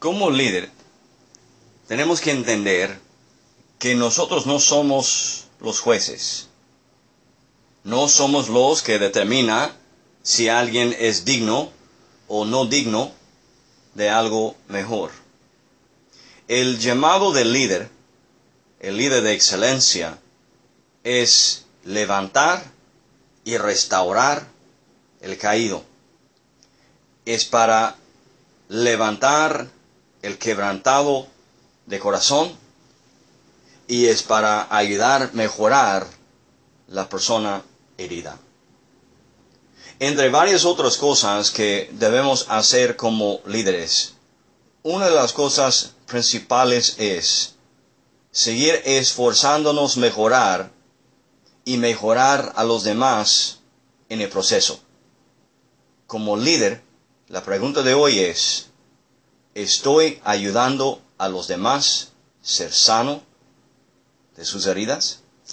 Como líder, tenemos que entender que nosotros no somos los jueces. No somos los que determina si alguien es digno o no digno de algo mejor. El llamado del líder, el líder de excelencia, es levantar y restaurar el caído. Es para levantar el quebrantado de corazón y es para ayudar a mejorar la persona herida. Entre varias otras cosas que debemos hacer como líderes, una de las cosas principales es seguir esforzándonos mejorar y mejorar a los demás en el proceso. Como líder, la pregunta de hoy es, ¿estoy ayudando a los demás ser sano de sus heridas?